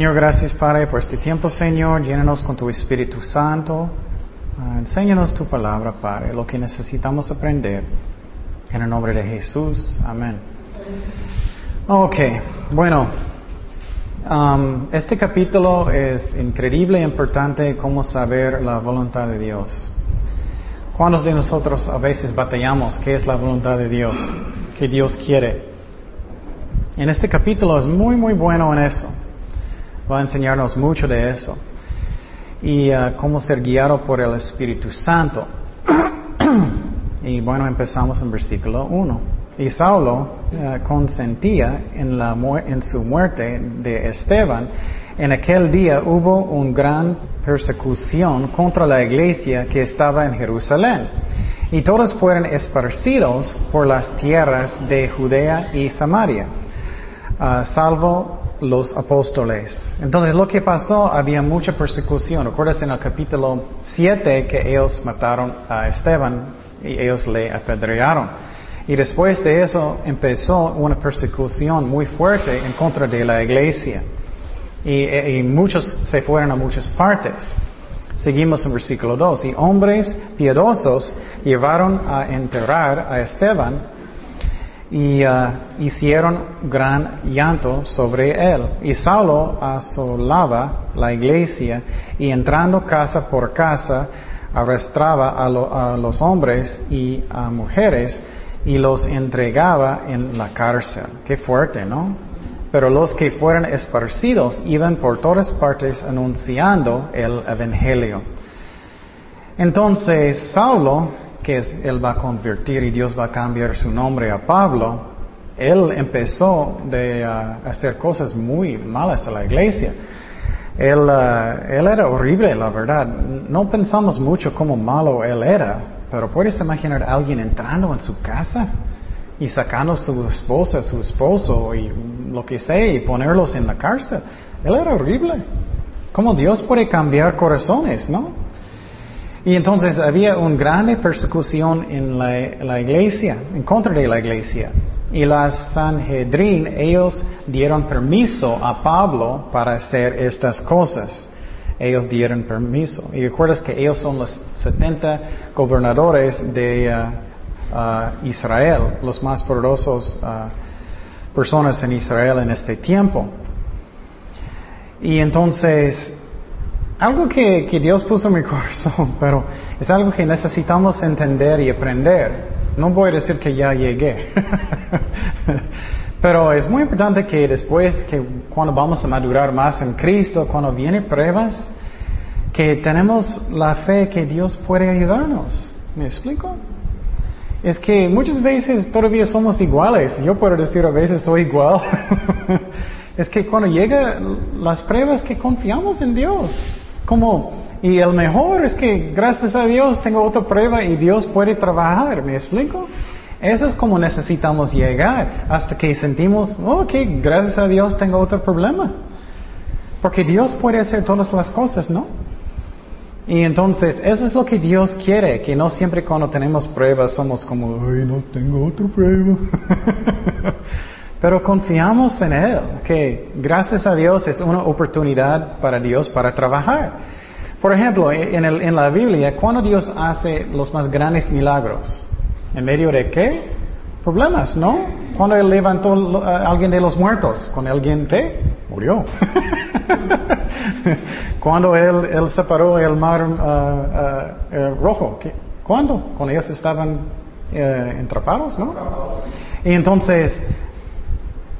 Señor, gracias Padre por este tiempo, Señor. Llénanos con tu Espíritu Santo. Ah, enséñanos tu palabra, Padre, lo que necesitamos aprender. En el nombre de Jesús. Amén. Ok, bueno. um, este capítulo es increíble e importante cómo saber la voluntad de Dios. ¿Cuántos de nosotros a veces batallamos qué es la voluntad de Dios? ¿Qué Dios quiere? En este capítulo es muy, muy bueno en eso. Va a enseñarnos mucho de eso. Y uh, cómo ser guiado por el Espíritu Santo. y bueno, empezamos en versículo 1. Y Saulo uh, consentía en, su muerte de Esteban. En aquel día hubo una gran persecución contra la iglesia que estaba en Jerusalén. Y todos fueron esparcidos por las tierras de Judea y Samaria, uh, salvo los apóstoles. Entonces lo que pasó, había mucha persecución. Recuerdas en el capítulo 7 que ellos mataron a Esteban y ellos le apedrearon. Y después de eso empezó una persecución muy fuerte en contra de la iglesia. Y, y muchos se fueron a muchas partes. Seguimos en versículo 2. Y hombres piadosos llevaron a enterrar a Esteban y uh, hicieron gran llanto sobre él. Y Saulo asolaba la iglesia y entrando casa por casa arrastraba a, lo, a, los hombres y a mujeres y los entregaba en la cárcel. Qué fuerte, ¿no? Pero los que fueron esparcidos iban por todas partes anunciando el Evangelio. Entonces Saulo que es, él va a convertir y Dios va a cambiar su nombre a Pablo, él empezó de uh, hacer cosas muy malas a la iglesia. Él, uh, él era horrible, la verdad. No pensamos mucho cómo malo él era, pero puedes imaginar a alguien entrando en su casa y sacando a su esposa, a su esposo y lo que sea y ponerlos en la cárcel. Él era horrible. ¿Cómo Dios puede cambiar corazones, no? Y entonces había una gran persecución en la, la, iglesia, en contra de la iglesia. Y la Sanhedrin, ellos dieron permiso a Pablo para hacer estas cosas. Ellos dieron permiso. Y recuerdas que ellos son los 70 gobernadores de uh, uh, Israel, los más poderosos uh, personas en Israel en este tiempo. Y entonces algo que, que, Dios puso en mi corazón, pero es algo que necesitamos entender y aprender. No voy a decir que ya llegué, pero es muy importante que después, que cuando vamos a madurar más en Cristo, cuando vienen pruebas, que tenemos la fe que Dios puede ayudarnos. ¿Me explico? Es que muchas veces todavía somos iguales. Yo puedo decir a veces soy igual. es que cuando llegan las pruebas que confiamos en Dios. Como, y el mejor es que gracias a Dios tengo otra prueba y Dios puede trabajar, ¿me explico? Eso es como necesitamos llegar hasta que sentimos, ok, gracias a Dios tengo otro problema. Porque Dios puede hacer todas las cosas, ¿no? Y entonces, eso es lo que Dios quiere, que no siempre cuando tenemos pruebas somos como, ay, no tengo otra prueba. Pero confiamos en Él, que gracias a Dios es una oportunidad para Dios para trabajar. Por ejemplo, en, el, la Biblia, ¿cuándo Dios hace los más grandes milagros? ¿En medio de qué? Problemas, ¿no? Cuando Él levantó a alguien de los muertos, con alguien que murió. Cuando él, separó el mar uh, uh, rojo. ¿cuándo? Cuando ellos estaban uh, entrapados, ¿no? Y entonces,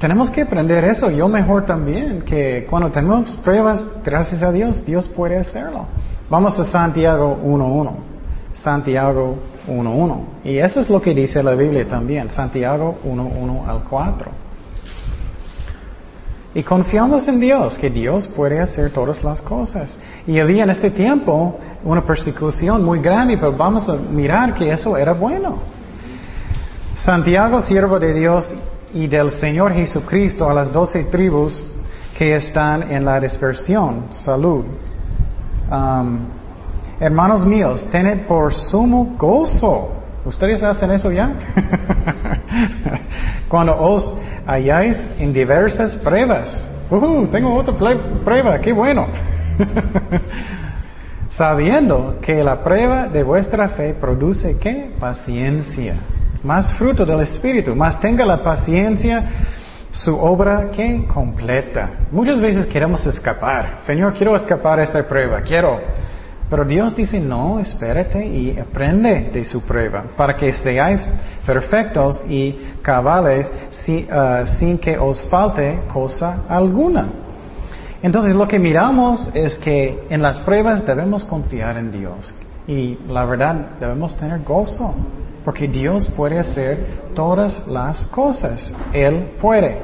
tenemos que aprender eso. Yo mejor también, que cuando tenemos pruebas, gracias a Dios, Dios puede hacerlo. Vamos a Santiago 1.1. Santiago 1.1. Y eso es lo que dice la Biblia también. Santiago 1.1 al 4. Y confiamos en Dios, que Dios puede hacer todas las cosas. Y había en este tiempo una persecución muy grande, pero vamos a mirar que eso era bueno. Santiago, siervo de Dios y del Señor Jesucristo a las doce tribus que están en la dispersión. Salud. Um, hermanos míos, tened por sumo gozo. ¿Ustedes hacen eso ya? Cuando os halláis en diversas pruebas, Uh, tengo otra prueba, qué bueno. Sabiendo que la prueba de vuestra fe produce qué? Paciencia. Más fruto del Espíritu. Más tenga la paciencia su obra que completa. Muchas veces queremos escapar. Señor, quiero escapar a esta prueba. Quiero. Pero Dios dice, no, espérate y aprende de su prueba para que seáis perfectos y cabales uh, sin que os falte cosa alguna. Entonces lo que miramos es que en las pruebas debemos confiar en Dios y la verdad debemos tener gozo porque Dios puede hacer todas las cosas. Él puede.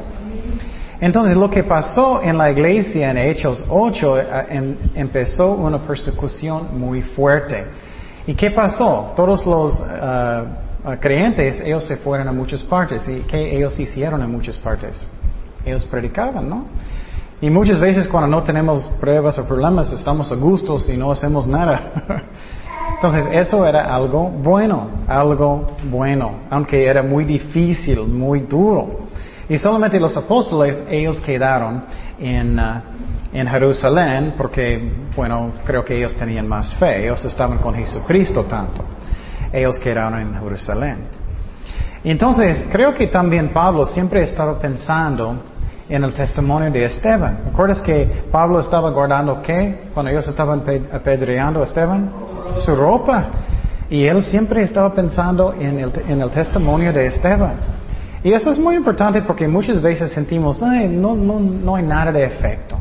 Entonces lo que pasó en la iglesia en Hechos 8 eh, em, empezó una persecución muy fuerte. ¿Y qué pasó? Todos los eh, eh, creyentes, ellos se fueron a muchas partes. ¿Y qué ellos hicieron en muchas partes? Ellos predicaban, ¿no? Y muchas veces cuando no tenemos pruebas o problemas estamos a gustos y no hacemos nada. Entonces eso era algo bueno, algo bueno, aunque era muy difícil, muy duro. Y solamente los apóstoles, ellos quedaron en, uh, en Jerusalén porque, bueno, creo que ellos tenían más fe, ellos estaban con Jesucristo tanto. Ellos quedaron en Jerusalén. Entonces, creo que también Pablo siempre estaba pensando en el testimonio de Esteban. ¿Recuerdas que Pablo estaba guardando qué cuando ellos estaban apedreando a Esteban? Su ropa. Y él siempre estaba pensando en el, testimonio de Esteban. Y eso es muy importante porque muchas veces sentimos, no, no, no hay nada de efecto.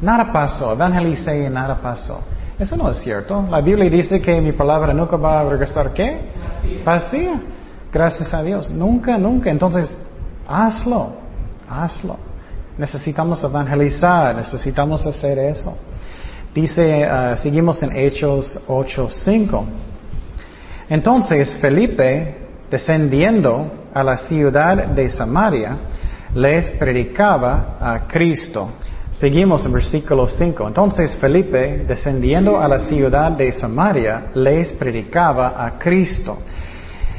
Nada pasó, evangelicé y nada pasó. Eso no es cierto. La Biblia dice que mi palabra nunca va a regresar, ¿qué? Vacía. Gracias a Dios. Nunca, nunca. Entonces, hazlo. Hazlo. Necesitamos evangelizar, necesitamos hacer eso. Dice, uh, seguimos en Hechos 8:5. Entonces Felipe, descendiendo a la ciudad de Samaria, les predicaba a Cristo. Seguimos en versículo 5. Entonces Felipe, descendiendo a la ciudad de Samaria, les predicaba a Cristo.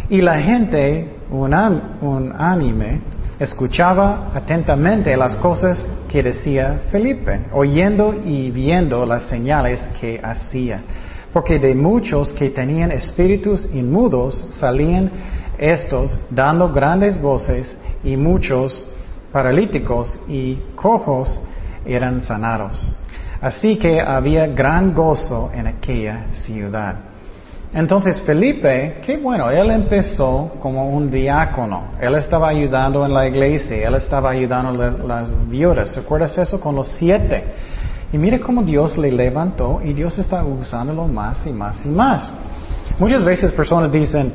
Y la gente, unánime, escuchaba atentamente las cosas que decía Felipe, oyendo y viendo las señales que hacía. Porque de muchos que tenían espíritus inmudos salían estos dando grandes voces y muchos paralíticos y cojos eran sanados. Así que había gran gozo en aquella ciudad. Entonces Felipe, qué bueno, él empezó como un diácono. Él estaba ayudando en la iglesia, él estaba ayudando a las, las viudas. ¿Recuerdas eso con los siete? Y mire cómo Dios le levantó y Dios está usándolo más y más y más. Muchas veces personas dicen,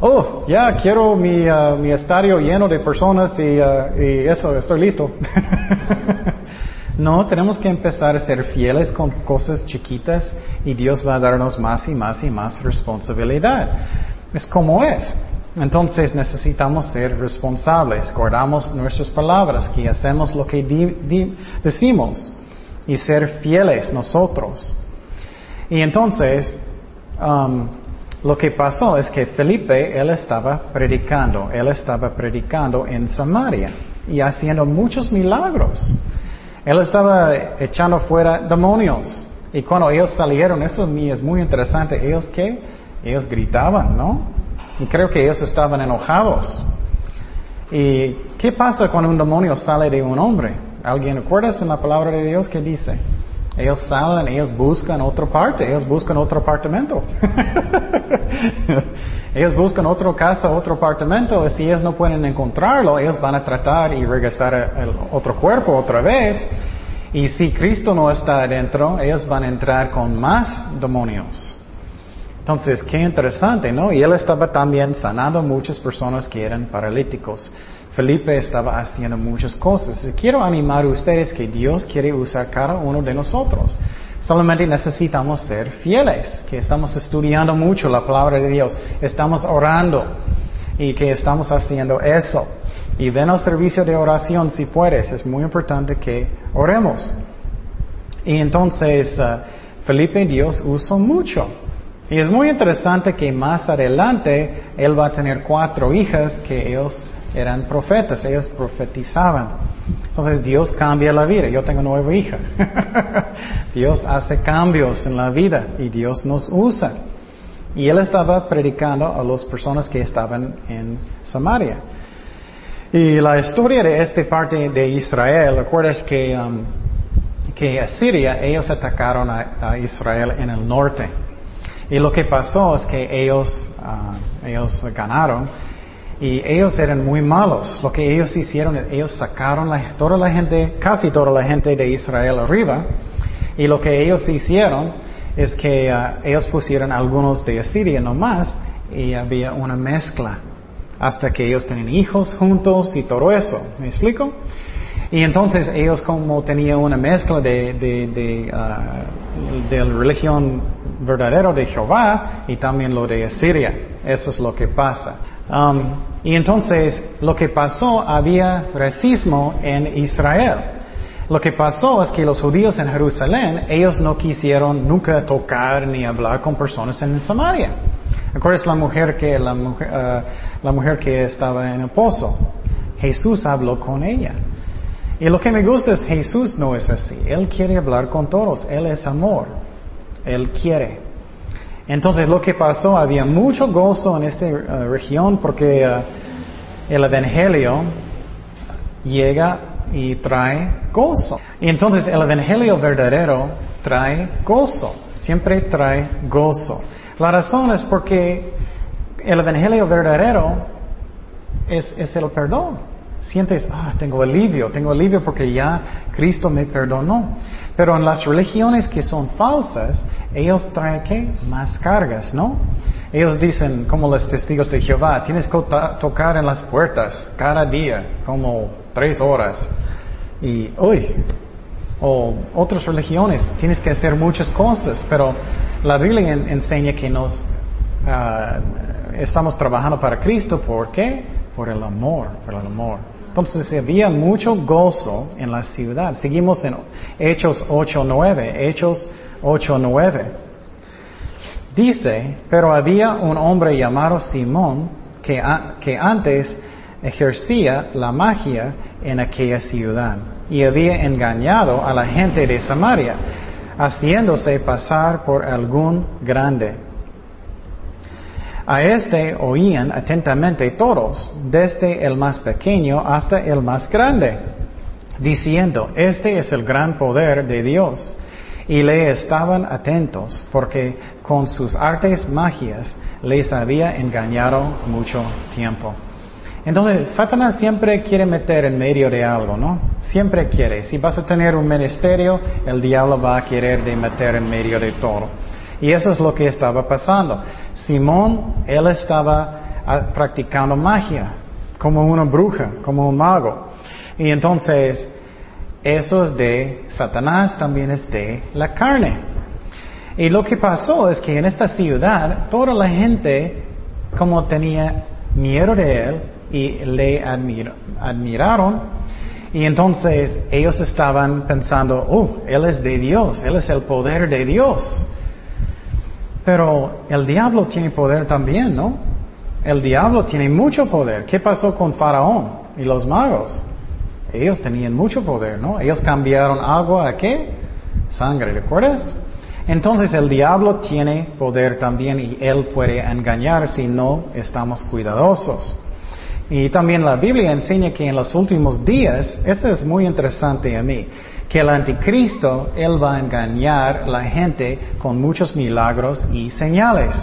oh, ya quiero mi, uh, mi estadio lleno de personas y, uh, y eso, estoy listo. No, tenemos que empezar a ser fieles con cosas chiquitas y Dios va a darnos más y más y más responsabilidad. Es como es. Entonces necesitamos ser responsables, guardamos nuestras palabras, que hacemos lo que decimos y ser fieles nosotros. Y entonces, um, lo que pasó es que Felipe, él estaba predicando, él estaba predicando en Samaria y haciendo muchos milagros. Él estaba echando fuera demonios. Y cuando ellos salieron, eso es muy interesante. ¿Ellos qué? Ellos gritaban, ¿no? Y creo que ellos estaban enojados. ¿Y qué pasa cuando un demonio sale de un hombre? ¿Alguien recuerda en la palabra de Dios que dice? Ellos salen, ellos buscan otra parte, ellos buscan otro apartamento. ellos buscan otra casa, otro apartamento, y si ellos no pueden encontrarlo, ellos van a tratar y regresar al otro cuerpo otra vez. Y si Cristo no está adentro, ellos van a entrar con más demonios. Entonces, qué interesante, ¿no? Y él estaba también sanando muchas personas que eran paralíticos. Felipe estaba haciendo muchas cosas. Quiero animar a ustedes que Dios quiere usar cada uno de nosotros. Solamente necesitamos ser fieles, que estamos estudiando mucho la palabra de Dios, estamos orando y que estamos haciendo eso. Y ven al servicio de oración si puedes, es muy importante que oremos. Y entonces uh, Felipe Dios usó mucho. Y es muy interesante que más adelante él va a tener cuatro hijas que ellos eran profetas, ellos profetizaban. Entonces Dios cambia la vida. Yo tengo nueva hija. Dios hace cambios en la vida y Dios nos usa. Y él estaba predicando a las personas que estaban en Samaria. Y la historia de esta parte de Israel, recuerdas que, um, que Asiria, ellos atacaron a, Israel en el norte. Y lo que pasó es que ellos, uh, ellos ganaron y ellos eran muy malos. Lo que ellos hicieron, ellos sacaron la, toda la gente, casi toda la gente de Israel arriba. Y lo que ellos hicieron es que uh, ellos pusieron algunos de Asiria nomás y había una mezcla hasta que ellos tenían hijos juntos y todo eso. ¿Me explico? Y entonces ellos como tenían una mezcla de, de, uh, la religión verdadera de Jehová y también lo de Asiria. Eso es lo que pasa. Um, y entonces lo que pasó, había racismo en Israel. Lo que pasó es que los judíos en Jerusalén, ellos no quisieron nunca tocar ni hablar con personas en Samaria. ¿Recuerdas la mujer que la mujer, uh, la mujer que estaba en el pozo? Jesús habló con ella. Y lo que me gusta es Jesús no es así. Él quiere hablar con todos. Él es amor. Él quiere. Entonces lo que pasó, había mucho gozo en esta uh, región porque uh, el Evangelio llega y trae gozo. Y entonces el Evangelio verdadero trae gozo, siempre trae gozo. La razón es porque el Evangelio verdadero es, es el perdón sientes, ah, tengo alivio, tengo alivio porque ya Cristo me perdonó. Pero en las religiones que son falsas, ellos traen qué? Más cargas, ¿no? Ellos dicen, como los testigos de Jehová, tienes que tocar en las puertas cada día, como tres horas. Y, uy, o otras religiones, tienes que hacer muchas cosas, pero la Biblia enseña que nos ah, estamos trabajando para Cristo, ¿por qué? Por el amor, por el amor. Entonces había mucho gozo en la ciudad. Seguimos en Hechos 8.9. Hechos 8.9. Dice, pero había un hombre llamado Simón que, que antes ejercía la magia en aquella ciudad y había engañado a la gente de Samaria, haciéndose pasar por algún grande. A este oían atentamente todos, desde el más pequeño hasta el más grande, diciendo, este es el gran poder de Dios. Y le estaban atentos, porque con sus artes magias les había engañado mucho tiempo. Entonces, Satanás siempre quiere meter en medio de algo, ¿no? Siempre quiere. Si vas a tener un ministerio, el diablo va a querer de meter en medio de todo. Y eso es lo que estaba pasando. Simón, él estaba ah, practicando magia, como una bruja, como un mago. Y entonces, eso es de Satanás, también es de la carne. Y lo que pasó es que en esta ciudad, toda la gente, como tenía miedo de él y le admiraron, y entonces ellos estaban pensando, oh, él es de Dios, él es el poder de Dios. Pero el diablo tiene poder también, ¿no? El diablo tiene mucho poder. ¿Qué pasó con Faraón y los magos? Ellos tenían mucho poder, ¿no? Ellos cambiaron agua a qué? Sangre, ¿recuerdas? Entonces el diablo tiene poder también y él puede engañar si no estamos cuidadosos. Y también la Biblia enseña que en los últimos días, eso es muy interesante a mí, que el anticristo, él va a engañar a la gente con muchos milagros y señales.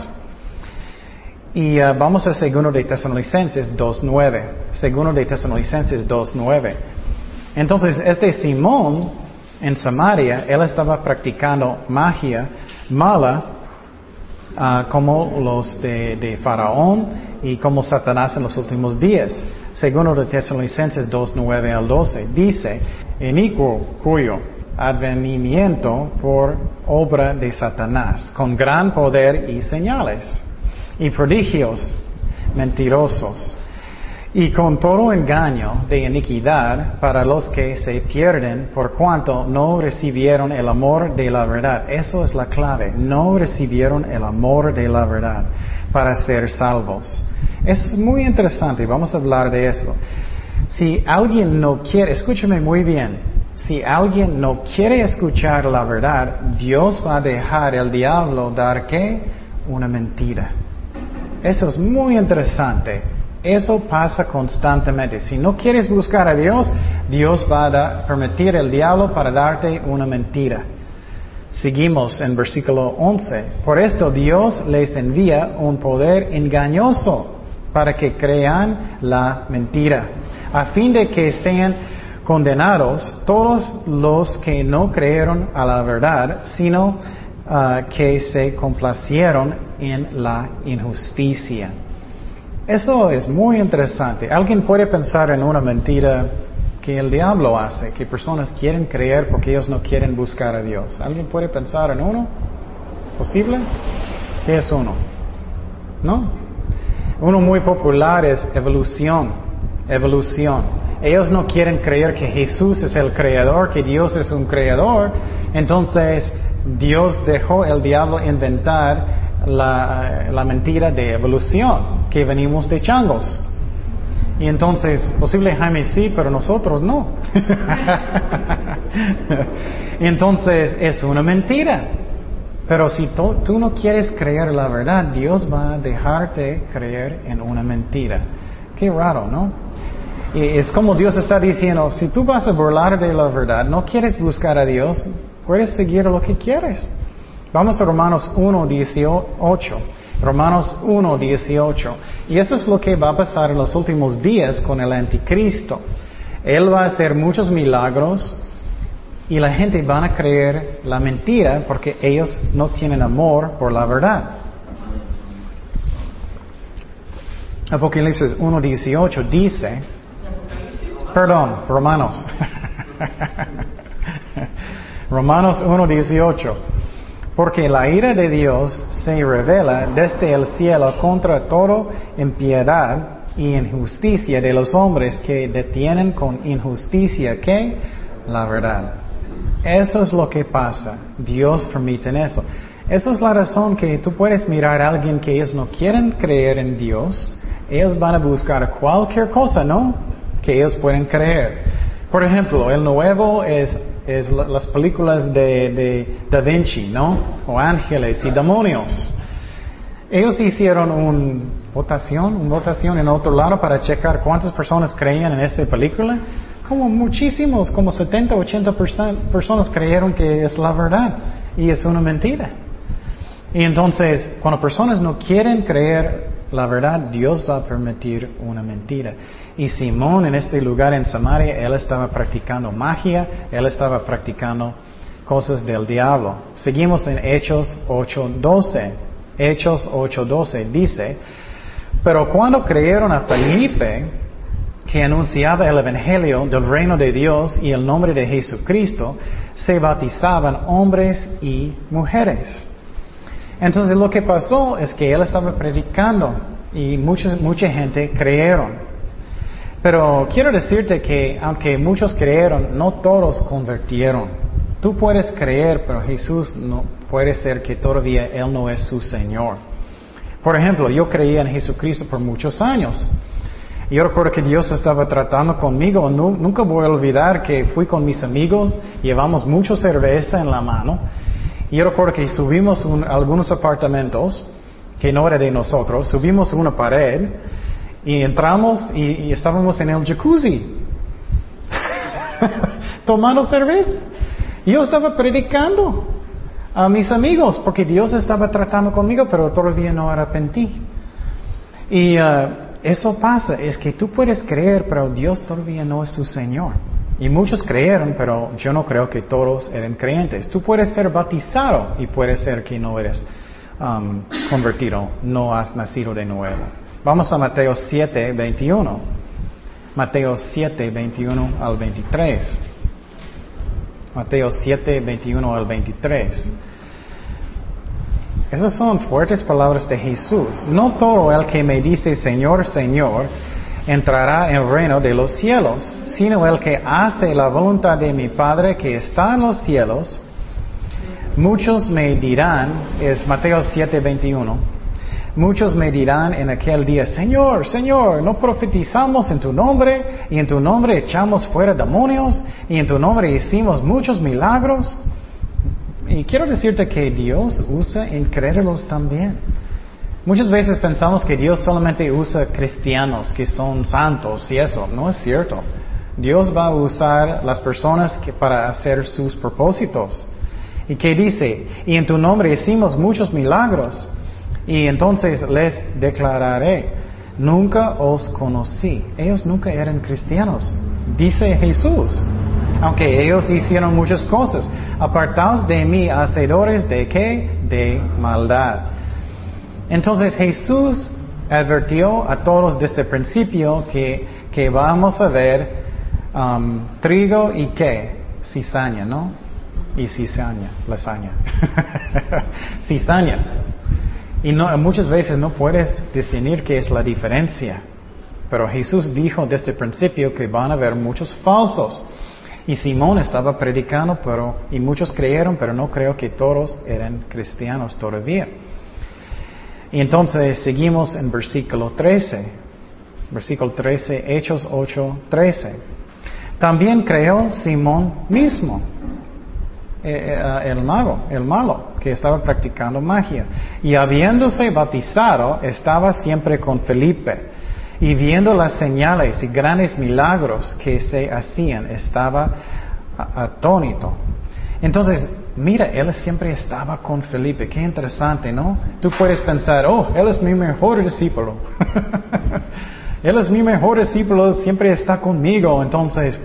Y uh, vamos a segundo de Tesalonicenses 2.9. Segundo de Tesalonicenses 2.9. Entonces, este Simón en Samaria, él estaba practicando magia mala uh, como los de, Faraón y como Satanás en los últimos días. Segundo de Tesalonicenses 2.9 al 12. Dice, inicuo cuyo advenimiento por obra de Satanás, con gran poder y señales, y prodigios mentirosos, y con todo engaño de iniquidad para los que se pierden por cuanto no recibieron el amor de la verdad. Eso es la clave, no recibieron el amor de la verdad para ser salvos. Eso es muy interesante, vamos a hablar de eso. Si alguien no quiere, escúchame muy bien, si alguien no quiere escuchar la verdad, Dios va a dejar el diablo dar qué? Una mentira. Eso es muy interesante. Eso pasa constantemente. Si no quieres buscar a Dios, Dios va a permitir el diablo para darte una mentira. Seguimos en versículo 11. Por esto Dios les envía un poder engañoso para que crean la mentira, a fin de que sean condenados todos los que no creyeron a la verdad, sino ah, que se complacieron en la injusticia. Eso es muy interesante. Alguien puede pensar en una mentira que el diablo hace, que personas quieren creer porque ellos no quieren buscar a Dios. ¿Alguien puede pensar en uno? ¿Posible? ¿Qué es uno? ¿No? Uno muy popular es evolución. Evolución. Ellos no quieren creer que Jesús es el creador, que Dios es un creador. Entonces Dios dejó el diablo inventar la, la mentira de evolución, que venimos de changos. Y entonces, posible Jaime sí, pero nosotros no. entonces, es una mentira. Pero si tú, no quieres creer la verdad, Dios va a dejarte creer en una mentira. Qué raro, ¿no? Y es como Dios está diciendo, si tú vas a burlar de la verdad, no quieres buscar a Dios, puedes seguir lo que quieres. Vamos a Romanos 1, 18. Romanos 1, 18. Y eso es lo que va a pasar en los últimos días con el anticristo. Él va a hacer muchos milagros y la gente van a creer la mentira porque ellos no tienen amor por la verdad. Apocalipsis 1, 18 dice, perdón, Romanos. Romanos 1, 18. Porque la ira de Dios se revela desde el cielo contra todo impiedad y injusticia de los hombres que detienen con injusticia que la verdad. Eso es lo que pasa. Dios permite eso. Esa es la razón que tú puedes mirar a alguien que ellos no quieren creer en Dios. Ellos van a buscar cualquier cosa, ¿no? Que ellos pueden creer. Por ejemplo, el nuevo es las películas de, Da Vinci, ¿no? O ángeles y demonios. Ellos hicieron una votación, una votación en otro lado para checar cuántas personas creían en esta película. Como muchísimos, como 70, 80 personas creyeron que es la verdad y es una mentira. Y entonces, cuando personas no quieren creer la verdad, Dios va a permitir una mentira. Y Simón en este lugar en Samaria, él estaba practicando magia, él estaba practicando cosas del diablo. Seguimos en Hechos 8.12. Hechos 8.12 dice, pero cuando creyeron a Felipe, que anunciaba el Evangelio del reino de Dios y el nombre de Jesucristo, se bautizaban hombres y mujeres. Entonces lo que pasó es que él estaba predicando y mucha, mucha gente creyeron. Pero quiero decirte que aunque muchos creyeron, no todos convirtieron. Tú puedes creer, pero Jesús no puede ser que todavía Él no es su Señor. Por ejemplo, yo creía en Jesucristo por muchos años. Yo recuerdo que Dios estaba tratando conmigo. nunca voy a olvidar que fui con mis amigos, llevamos mucha cerveza en la mano. Y yo recuerdo que subimos algunos apartamentos que no era de nosotros, subimos una pared y entramos y, estábamos en el jacuzzi, tomando cerveza. Y yo estaba predicando a mis amigos porque Dios estaba tratando conmigo, pero todavía no arrepentí. Y uh, eso pasa, es que tú puedes creer, pero Dios todavía no es su Señor. Y muchos creyeron, pero yo no creo que todos eran creyentes. Tú puedes ser bautizado y puede ser que no eres um, convertido, no has nacido de nuevo. Vamos a Mateo 7, 21. Mateo 7, 21 al 23. Mateo 7, 21 al 23. Esas son fuertes palabras de Jesús. No todo el que me dice Señor, Señor, entrará en el reino de los cielos, sino el que hace la voluntad de mi Padre que está en los cielos. Muchos me dirán, es Mateo 7, 21, Muchos me dirán en aquel día, Señor, Señor, ¿no profetizamos en tu nombre y en tu nombre echamos fuera demonios y en tu nombre hicimos muchos milagros? Y quiero decirte que Dios usa incrédulos también. Muchas veces pensamos que Dios solamente usa cristianos que son santos y eso. No es cierto. Dios va a usar las personas para hacer sus propósitos. ¿Y qué dice? Y en tu nombre hicimos muchos milagros. Y entonces les declararé, nunca os conocí. Ellos nunca eran cristianos. Dice Jesús. Aunque ellos hicieron muchas cosas. Apartaos de mí, hacedores de qué? De maldad. Entonces Jesús advirtió a todos desde el principio que, que vamos a ver um, trigo y qué? Cizaña, ¿no? Y cizaña, lasaña. cizaña. Y muchas veces no puedes discernir qué es la diferencia. Pero Jesús dijo desde el principio que van a haber muchos falsos. Y Simón estaba predicando, pero, y muchos creyeron, pero no creo que todos eran cristianos todavía. Y entonces seguimos en versículo 13. Versículo 13, Hechos 8, 13. También creó Simón mismo, el mago, el malo, que estaba practicando magia. Y habiéndose bautizado, estaba siempre con Felipe. Y viendo las señales y grandes milagros que se hacían, estaba atónito. Entonces, mira, él siempre estaba con Felipe. Qué interesante, ¿no? Tú puedes pensar, oh, él es mi mejor discípulo. él es mi mejor discípulo, siempre está conmigo. Entonces,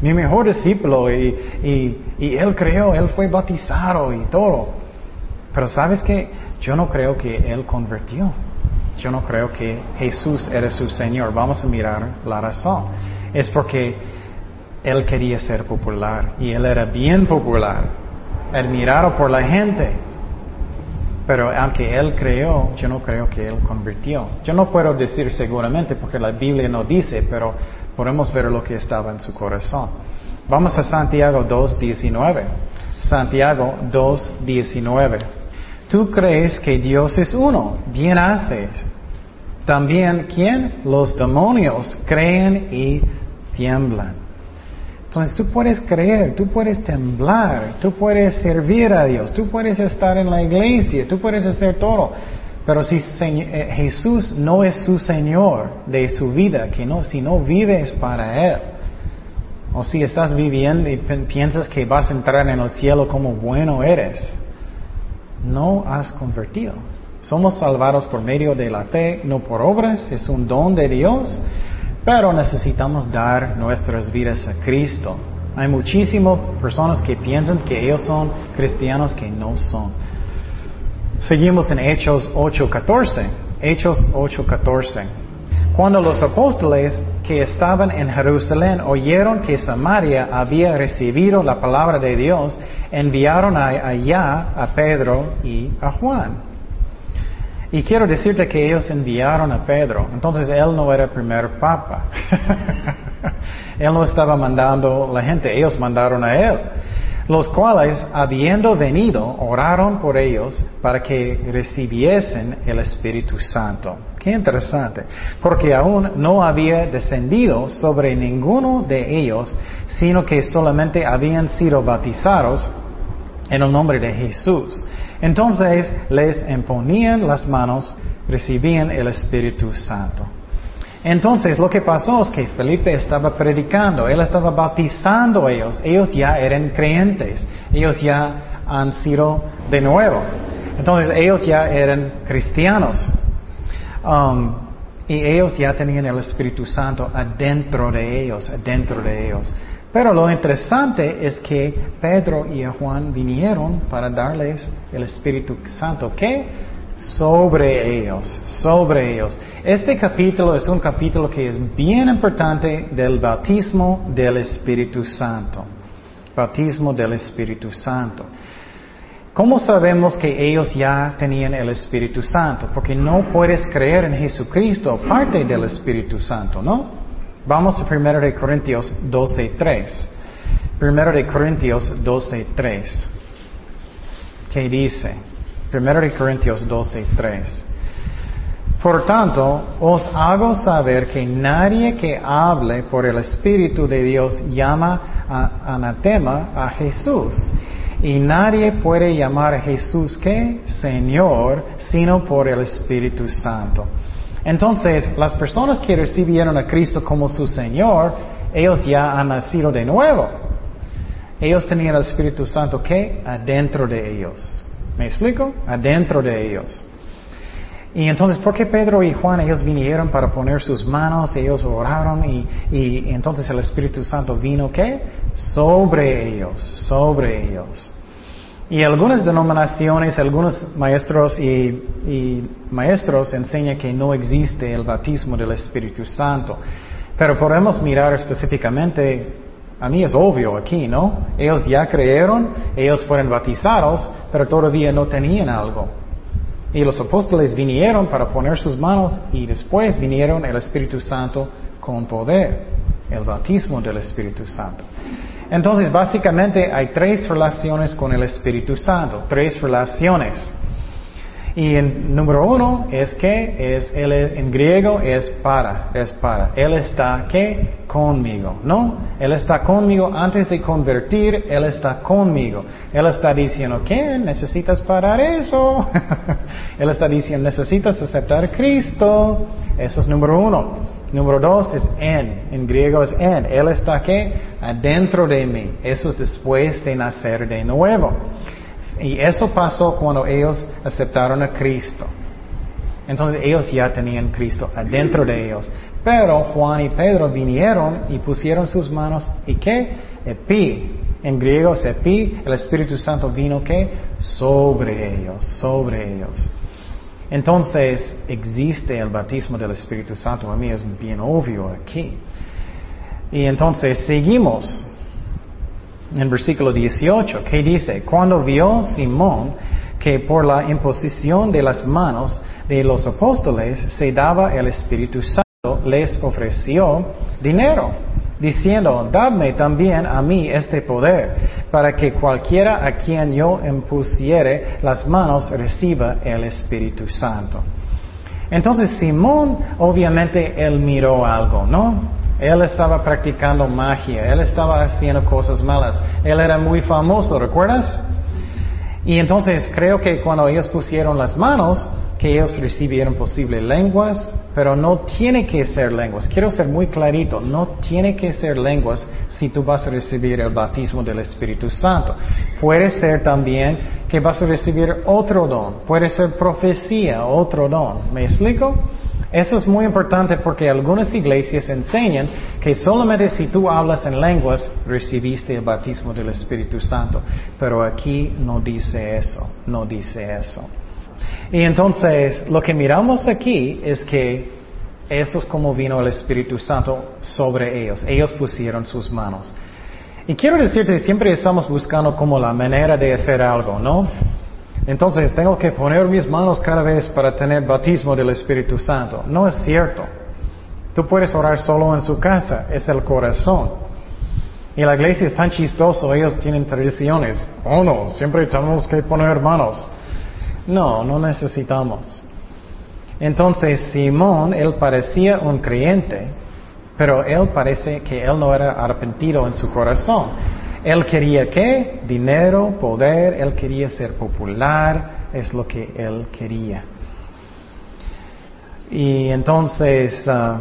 mi mejor discípulo y, y, y él creó, él fue bautizado y todo. Pero sabes que yo no creo que él convirtió. Yo no creo que Jesús era su Señor. Vamos a mirar la razón. Es porque él quería ser popular y él era bien popular, admirado por la gente. Pero aunque él creó, yo no creo que él convirtió. Yo no puedo decir seguramente porque la Biblia no dice, pero podemos ver lo que estaba en su corazón. Vamos a Santiago 2.19. Santiago 2.19. Tú crees que Dios es uno, bien haces. También, ¿quién? Los demonios creen y tiemblan. Entonces tú puedes creer, tú puedes temblar, tú puedes servir a Dios, tú puedes estar en la iglesia, tú puedes hacer todo. Pero si eh, Jesús no es su Señor de su vida, que no, si no vives para Él, o si estás viviendo y piensas que vas a entrar en el cielo como bueno eres, no has convertido. Somos salvados por medio de la fe, no por obras, es un don de Dios. Pero necesitamos dar nuestras vidas a Cristo. Hay muchísimas personas que piensan que ellos son cristianos que no son. Seguimos en Hechos 8:14. Hechos 8:14. Cuando los apóstoles que estaban en Jerusalén oyeron que Samaria había recibido la palabra de Dios, enviaron allá a Pedro y a Juan. Y quiero decirte que ellos enviaron a Pedro. Entonces él no era el primer papa. él no estaba mandando la gente, ellos mandaron a él. Los cuales, habiendo venido, oraron por ellos para que recibiesen el Espíritu Santo. Qué interesante. Porque aún no había descendido sobre ninguno de ellos, sino que solamente habían sido bautizados en el nombre de Jesús. Entonces les imponían las manos, recibían el Espíritu Santo. Entonces lo que pasó es que Felipe estaba predicando, él estaba bautizando a ellos, ellos ya eran creyentes, ellos ya han sido de nuevo. Entonces ellos ya eran cristianos. Um, y ellos ya tenían el Espíritu Santo adentro de ellos, adentro de ellos. Pero lo interesante es que Pedro y Juan vinieron para darles el Espíritu Santo. ¿Qué? Sobre ellos, sobre ellos. Este capítulo es un capítulo que es bien importante del bautismo del Espíritu Santo. Bautismo del Espíritu Santo. ¿Cómo sabemos que ellos ya tenían el Espíritu Santo? Porque no puedes creer en Jesucristo aparte del Espíritu Santo, ¿no? Vamos a 1 de Corintios 12.3. 1 de Corintios 12.3. ¿Qué dice? 1 de Corintios 12.3. Por tanto, os hago saber que nadie que hable por el Espíritu de Dios llama anatema a Jesús. Y nadie puede llamar a Jesús que Señor, sino por el Espíritu Santo. Entonces, las personas que recibieron a Cristo como su Señor, ellos ya han nacido de nuevo. Ellos tenían el Espíritu Santo que adentro de ellos. ¿Me explico? Adentro de ellos. Y entonces, ¿por qué Pedro y Juan, ellos vinieron para poner sus manos, ellos oraron y, y, entonces el Espíritu Santo vino, ¿qué? Sobre ellos, sobre ellos. Y algunas denominaciones, algunos maestros y, y maestros enseñan que no existe el bautismo del Espíritu Santo. Pero podemos mirar específicamente, a mí es obvio aquí, ¿no? Ellos ya creyeron, ellos fueron bautizados, pero todavía no tenían algo. Y los apóstoles vinieron para poner sus manos y después vinieron el Espíritu Santo con poder, el bautismo del Espíritu Santo. Entonces, básicamente hay tres relaciones con el Espíritu Santo, tres relaciones. Y en número uno es que es, él en griego es para, es para. Él está ¿qué? Conmigo, ¿no? Él está conmigo antes de convertir, Él está conmigo. Él está diciendo, ¿qué? ¿Necesitas parar eso? él está diciendo, necesitas aceptar a Cristo. Eso es número uno. Número dos es en, en griego es en. Él está ¿qué? adentro de mí. Eso es después de nacer de nuevo. Y eso pasó cuando ellos aceptaron a Cristo. Entonces ellos ya tenían Cristo adentro de ellos. Pero Juan y Pedro vinieron y pusieron sus manos y qué? Epi. En griego es epi. El Espíritu Santo vino qué? Sobre ellos, sobre ellos. Entonces existe el bautismo del Espíritu Santo. A mí es bien obvio aquí. Y entonces seguimos en versículo 18, que dice, cuando vio Simón que por la imposición de las manos de los apóstoles se daba el Espíritu Santo, les ofreció dinero, diciendo, dadme también a mí este poder, para que cualquiera a quien yo impusiere las manos reciba el Espíritu Santo. Entonces Simón, obviamente, él miró algo, ¿no? Él estaba practicando magia, él estaba haciendo cosas malas, él era muy famoso, ¿recuerdas? Y entonces creo que cuando ellos pusieron las manos, que ellos recibieron posibles lenguas, pero no tiene que ser lenguas. Quiero ser muy clarito, no tiene que ser lenguas si tú vas a recibir el bautismo del Espíritu Santo. Puede ser también que vas a recibir otro don, puede ser profecía, otro don. ¿Me explico? Eso es muy importante porque algunas iglesias enseñan que solamente si tú hablas en lenguas recibiste el bautismo del Espíritu Santo. Pero aquí no dice eso, no dice eso. Y entonces lo que miramos aquí es que eso es como vino el Espíritu Santo sobre ellos. Ellos pusieron sus manos. Y quiero decirte, siempre estamos buscando como la manera de hacer algo, ¿no? Entonces tengo que poner mis manos cada vez para tener bautismo del Espíritu Santo. No es cierto. Tú puedes orar solo en su casa, es el corazón. Y la iglesia es tan chistoso, ellos tienen tradiciones. Oh no, siempre tenemos que poner manos. No, no necesitamos. Entonces Simón, él parecía un creyente, pero él parece que él no era arrepentido en su corazón. Él quería qué? Dinero, poder, él quería ser popular, es lo que él quería. Y entonces, uh,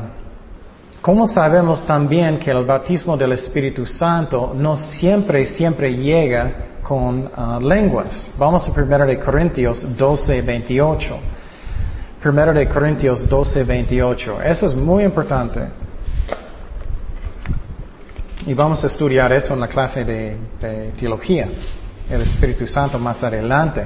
¿cómo sabemos también que el bautismo del Espíritu Santo no siempre, siempre llega con uh, lenguas? Vamos a 1 de Corintios 12, 28. 1 de Corintios 12, 28. Eso es muy importante. Y vamos a estudiar eso en la clase de, teología, el Espíritu Santo más adelante.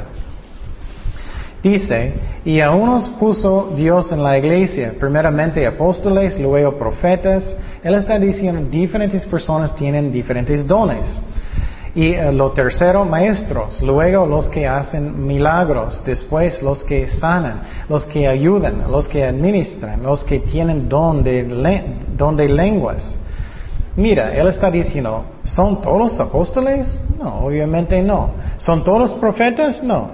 Dice, y a unos puso Dios en la iglesia, primeramente apóstoles, luego profetas. Él está diciendo, diferentes personas tienen diferentes dones. Y eh, lo tercero, maestros, luego los que hacen milagros, después los que sanan, los que ayudan, los que administran, los que tienen don de, don de lenguas. Mira, él está diciendo, ¿son todos apóstoles? No, obviamente no. ¿Son todos profetas? No.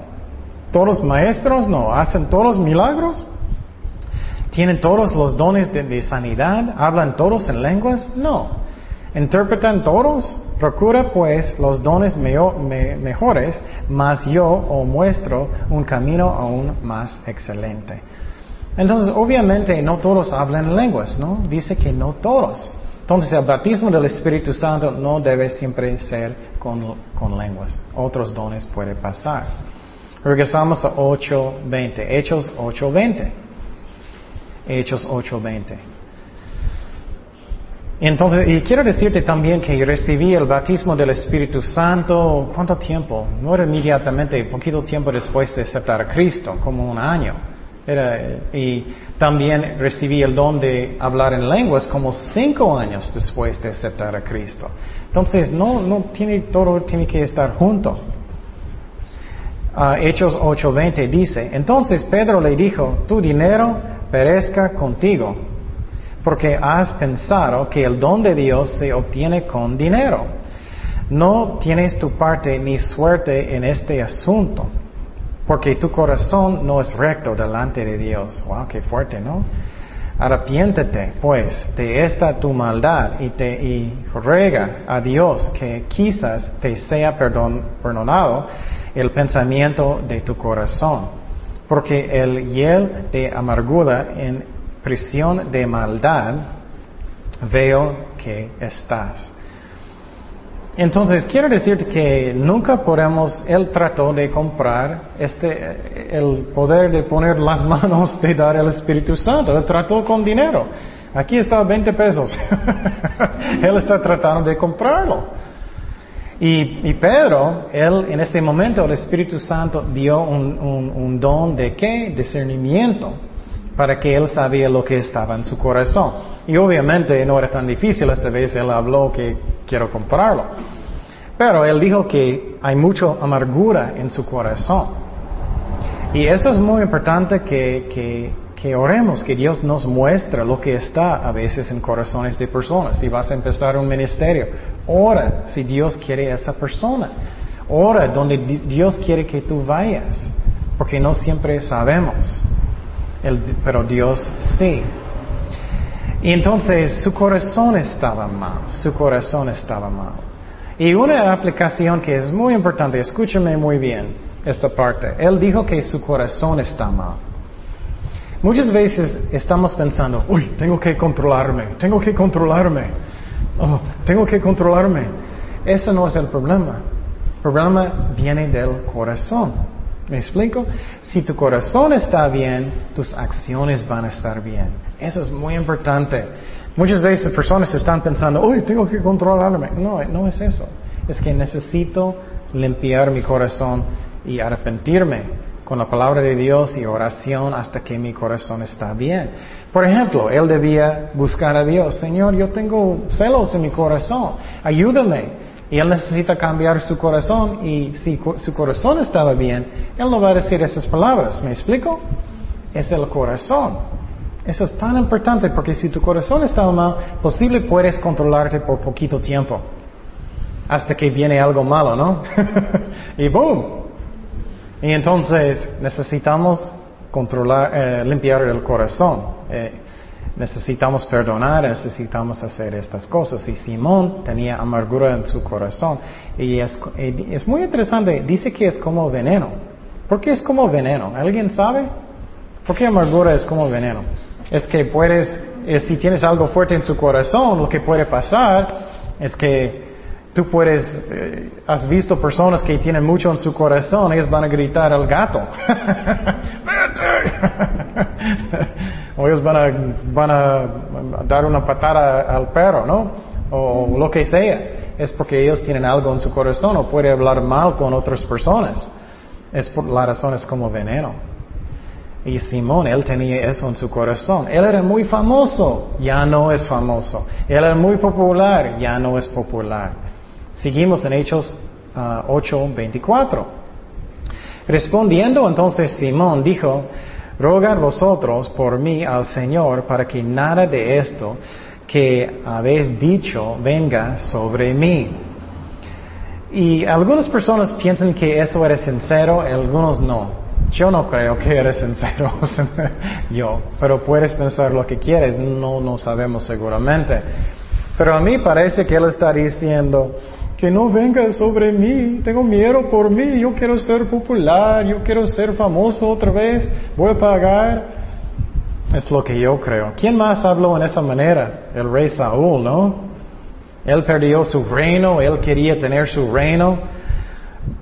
¿Todos maestros? No. ¿Hacen todos milagros? ¿Tienen todos los dones de, sanidad? ¿Hablan todos en lenguas? No. ¿Interpretan todos? Procura pues los dones mejores, mas yo os muestro un camino aún más excelente. Entonces, obviamente, no todos hablan en lenguas, ¿no? Dice que no todos. Entonces, el bautismo del Espíritu Santo no debe siempre ser con, con lenguas. Otros dones pueden pasar. Regresamos a 8.20. Hechos 8.20. Hechos 8.20. Entonces, y quiero decirte también que recibí el bautismo del Espíritu Santo, ¿cuánto tiempo? No era inmediatamente, poquito tiempo después de aceptar a Cristo, como un año. Era, y también recibí el don de hablar en lenguas como cinco años después de aceptar a Cristo. Entonces, no, no tiene, todo tiene que estar junto. Uh, Hechos 8:20 dice, entonces Pedro le dijo, tu dinero perezca contigo, porque has pensado que el don de Dios se obtiene con dinero. No tienes tu parte ni suerte en este asunto porque tu corazón no es recto delante de Dios. Wow, qué fuerte, ¿no? Arrepiéntete, pues, de esta tu maldad y te ruega a Dios que quizás te sea perdonado el pensamiento de tu corazón, porque el hiel de amargura en prisión de maldad veo que estás. Entonces, quiero decirte que nunca podemos, él trató de comprar este, el poder de poner las manos de dar el Espíritu Santo. Él trató con dinero. Aquí está 20 pesos. él está tratando de comprarlo. Y, Pedro, él en este momento el Espíritu Santo dio un, un don de qué? Discernimiento. Para que él sabía lo que estaba en su corazón. Y obviamente no era tan difícil esta vez, él habló que quiero comprarlo. Pero él dijo que hay mucha amargura en su corazón. Y eso es muy importante que, que, oremos, que Dios nos muestre lo que está a veces en corazones de personas. Si vas a empezar un ministerio, ora si Dios quiere a esa persona. Ora donde Dios quiere que tú vayas. Porque no siempre sabemos. Pero Dios sí. Y entonces su corazón estaba mal, su corazón estaba mal. Y una aplicación que es muy importante, escúchame muy bien esta parte. Él dijo que su corazón está mal. Muchas veces estamos pensando, uy, tengo que controlarme, tengo que controlarme, oh, tengo que controlarme. Ese no es el problema. El problema viene del corazón. ¿Me explico? Si tu corazón está bien, tus acciones van a estar bien. Eso es muy importante. Muchas veces personas están pensando, uy, tengo que controlarme. No, no es eso. Es que necesito limpiar mi corazón y arrepentirme con la palabra de Dios y oración hasta que mi corazón está bien. Por ejemplo, él debía buscar a Dios. Señor, yo tengo celos en mi corazón. Ayúdame. Y él necesita cambiar su corazón y si su corazón estaba bien, él no va a decir esas palabras. ¿Me explico? Es el corazón. Eso es tan importante porque si tu corazón está mal, posible puedes controlarte por poquito tiempo. Hasta que viene algo malo, ¿no? y boom. Y entonces necesitamos controlar, eh, limpiar el corazón. Eh, necesitamos perdonar, necesitamos hacer estas cosas. Y Simón tenía amargura en su corazón. Y es, es, muy interesante, dice que es como veneno. ¿Por qué es como veneno? ¿Alguien sabe? ¿Por qué amargura es como veneno? Es que puedes, si tienes algo fuerte en su corazón, lo que puede pasar es que tú puedes, eh, has visto personas que tienen mucho en su corazón, ellos van a gritar al gato. o ellos van a, van a dar una patada al perro, ¿no? O, lo que sea. Es porque ellos tienen algo en su corazón o puede hablar mal con otras personas. Es por la razón es como veneno. Y Simón, él tenía eso en su corazón. Él era muy famoso, ya no es famoso. Él era muy popular, ya no es popular. Seguimos en Hechos 8, ah, 24. Respondiendo entonces Simón dijo, rogad vosotros por mí al Señor para que nada de esto que habéis dicho venga sobre mí. Y algunas personas piensan que eso era sincero, algunos no. Yo no creo que eres sincero, yo, pero puedes pensar lo que quieres, no, no sabemos seguramente. Pero a mí parece que él está diciendo, que no venga sobre mí, tengo miedo por mí, yo quiero ser popular, yo quiero ser famoso otra vez, voy a pagar. Es lo que yo creo. ¿Quién más habló en esa manera? El rey Saúl, ¿no? Él perdió su reino, él quería tener su reino.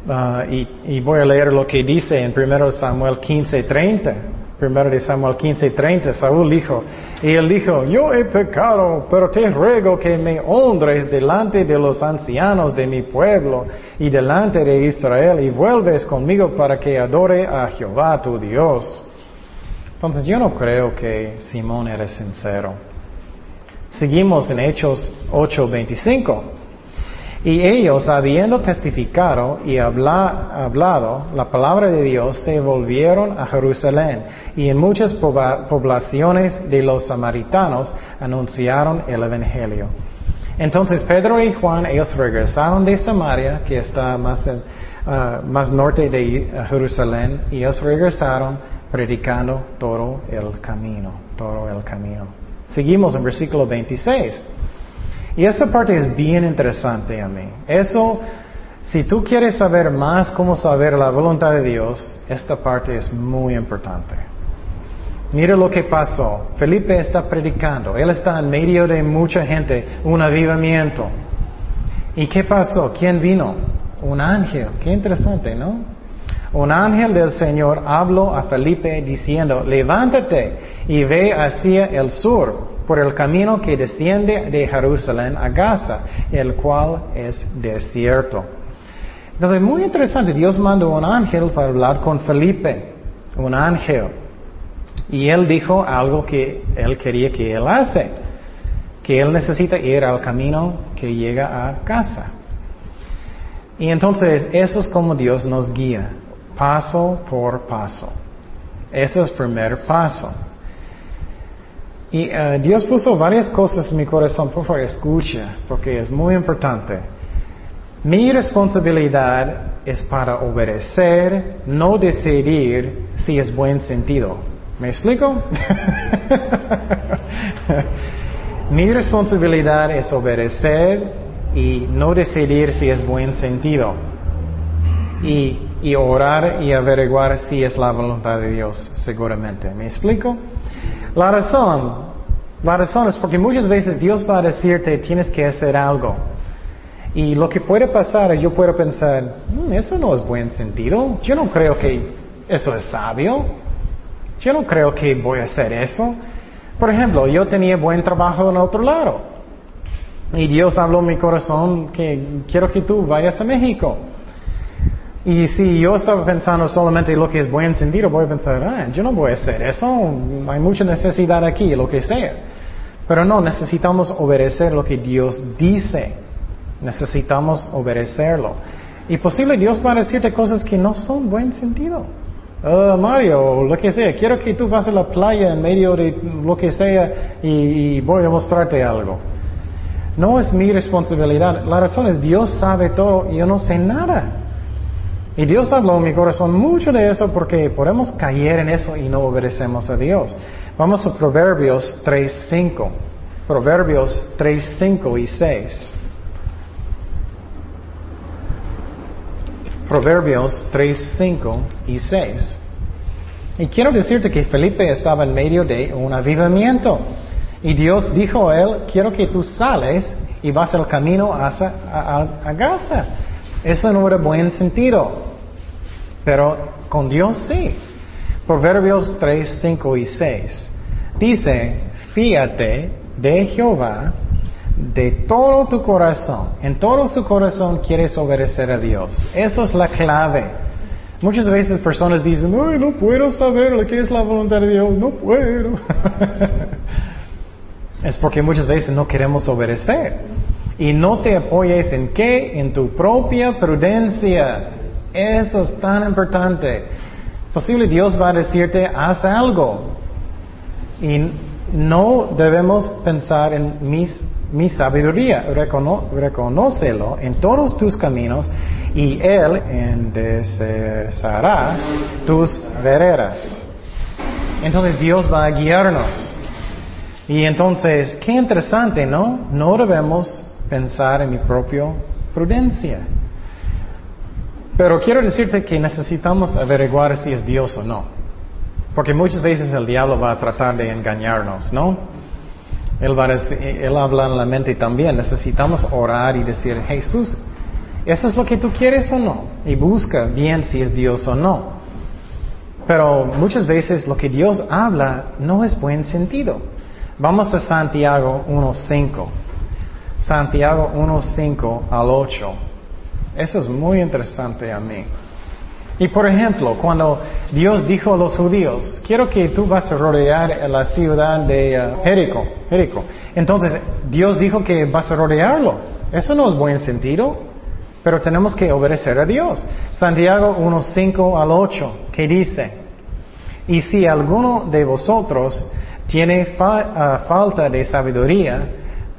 Ah, y, voy a leer lo que dice en 1 Samuel 15:30. Primero de Samuel 15:30, Saúl dijo, y él dijo, yo he pecado, pero te ruego que me honres delante de los ancianos de mi pueblo y delante de Israel y vuelves conmigo para que adore a Jehová tu Dios. Entonces yo no creo que Simón era sincero. Seguimos en Hechos 8:25. Y ellos, habiendo testificado y hablado la palabra de Dios, se volvieron a Jerusalén y en muchas poblaciones de los samaritanos anunciaron el Evangelio. Entonces Pedro y Juan, ellos regresaron de Samaria, que está más, uh, más norte de Jerusalén, y ellos regresaron predicando todo el camino, todo el camino. Seguimos en versículo 26. Y esta parte es bien interesante a mí. Eso, si tú quieres saber más cómo saber la voluntad de Dios, esta parte es muy importante. Mira lo que pasó. Felipe está predicando. Él está en medio de mucha gente, un avivamiento. ¿Y qué pasó? ¿Quién vino? Un ángel. Qué interesante, ¿no? Un ángel del Señor habló a Felipe diciendo, levántate y ve hacia el sur por el camino que desciende de Jerusalén a Gaza, el cual es desierto. Entonces, muy interesante, Dios mandó un ángel para hablar con Felipe, un ángel. Y él dijo algo que él quería que él hace, que él necesita ir al camino que llega a casa. Y entonces, eso es como Dios nos guía, paso por paso. Ese es el primer paso. Y eh, Dios puso varias cosas en mi corazón, por favor, escucha, porque es muy importante. Mi responsabilidad es para obedecer, no decidir si es buen sentido. ¿Me explico? mi responsabilidad es obedecer y no decidir si es buen sentido. Y, y orar y averiguar si es la voluntad de Dios, seguramente. ¿Me explico? La razón, la razón es porque muchas veces Dios va a decirte tienes que hacer algo. Y lo que puede pasar es yo puedo pensar, mm, eso no es buen sentido. Yo no creo que eso es sabio. Yo no creo que voy a hacer eso. Por ejemplo, yo tenía buen trabajo en otro lado. Y Dios habló en mi corazón que quiero que tú vayas a México. Y si yo estaba pensando solamente lo que es buen sentido, voy a pensar, ah, yo no voy a hacer eso, hay mucha necesidad aquí, lo que sea. Pero no, necesitamos obedecer lo que Dios dice. Necesitamos obedecerlo. Y posible Dios va a decirte cosas que no son buen sentido. Uh, Mario, lo que sea, quiero que tú vas a la playa en medio de lo que sea y, y voy a mostrarte algo. No es mi responsabilidad. La razón es Dios sabe todo y yo no sé nada. Y Dios habló en mi corazón mucho de eso porque podemos caer en eso y no obedecemos a Dios. Vamos a Proverbios 3, 5. Proverbios 3, 5 y 6. Proverbios 3, 5 y 6. Y quiero decirte que Felipe estaba en medio de un avivamiento. Y Dios dijo a él, quiero que tú sales y vas al camino a, a Gaza. Eso no era buen sentido. Pero con Dios sí. Proverbios 3, 5 y 6. Dice, fíjate de Jehová de todo tu corazón. En todo su corazón quieres obedecer a Dios. Eso es la clave. Muchas veces personas dicen, no puedo saber lo que es la voluntad de Dios, no puedo. es porque muchas veces no queremos obedecer. Y no te apoyes en qué? En tu propia prudencia. Eso es tan importante. Posible Dios va a decirte, haz algo. Y no debemos pensar en mis, mi sabiduría. Recono, reconócelo en todos tus caminos y Él enderezará tus veredas. Entonces Dios va a guiarnos. Y entonces, qué interesante, ¿no? No debemos pensar en mi propia prudencia. Pero quiero decirte que necesitamos averiguar si es Dios o no. Porque muchas veces el diablo va a tratar de engañarnos, ¿no? Él, va a él habla en la mente también. Necesitamos orar y decir, Jesús, ¿eso es lo que tú quieres o no? Y busca bien si es Dios o no. Pero muchas veces lo que Dios habla no es buen sentido. Vamos a Santiago 1.5. Santiago 1.5 al 8. Eso es muy interesante a mí. Y por ejemplo, cuando Dios dijo a los judíos, quiero que tú vas a rodear la ciudad de uh, Jericó, Entonces, Dios dijo que vas a rodearlo. Eso no es buen sentido, pero tenemos que obedecer a Dios. Santiago 1.5 al 8, que dice, y si alguno de vosotros tiene uh, falta de sabiduría,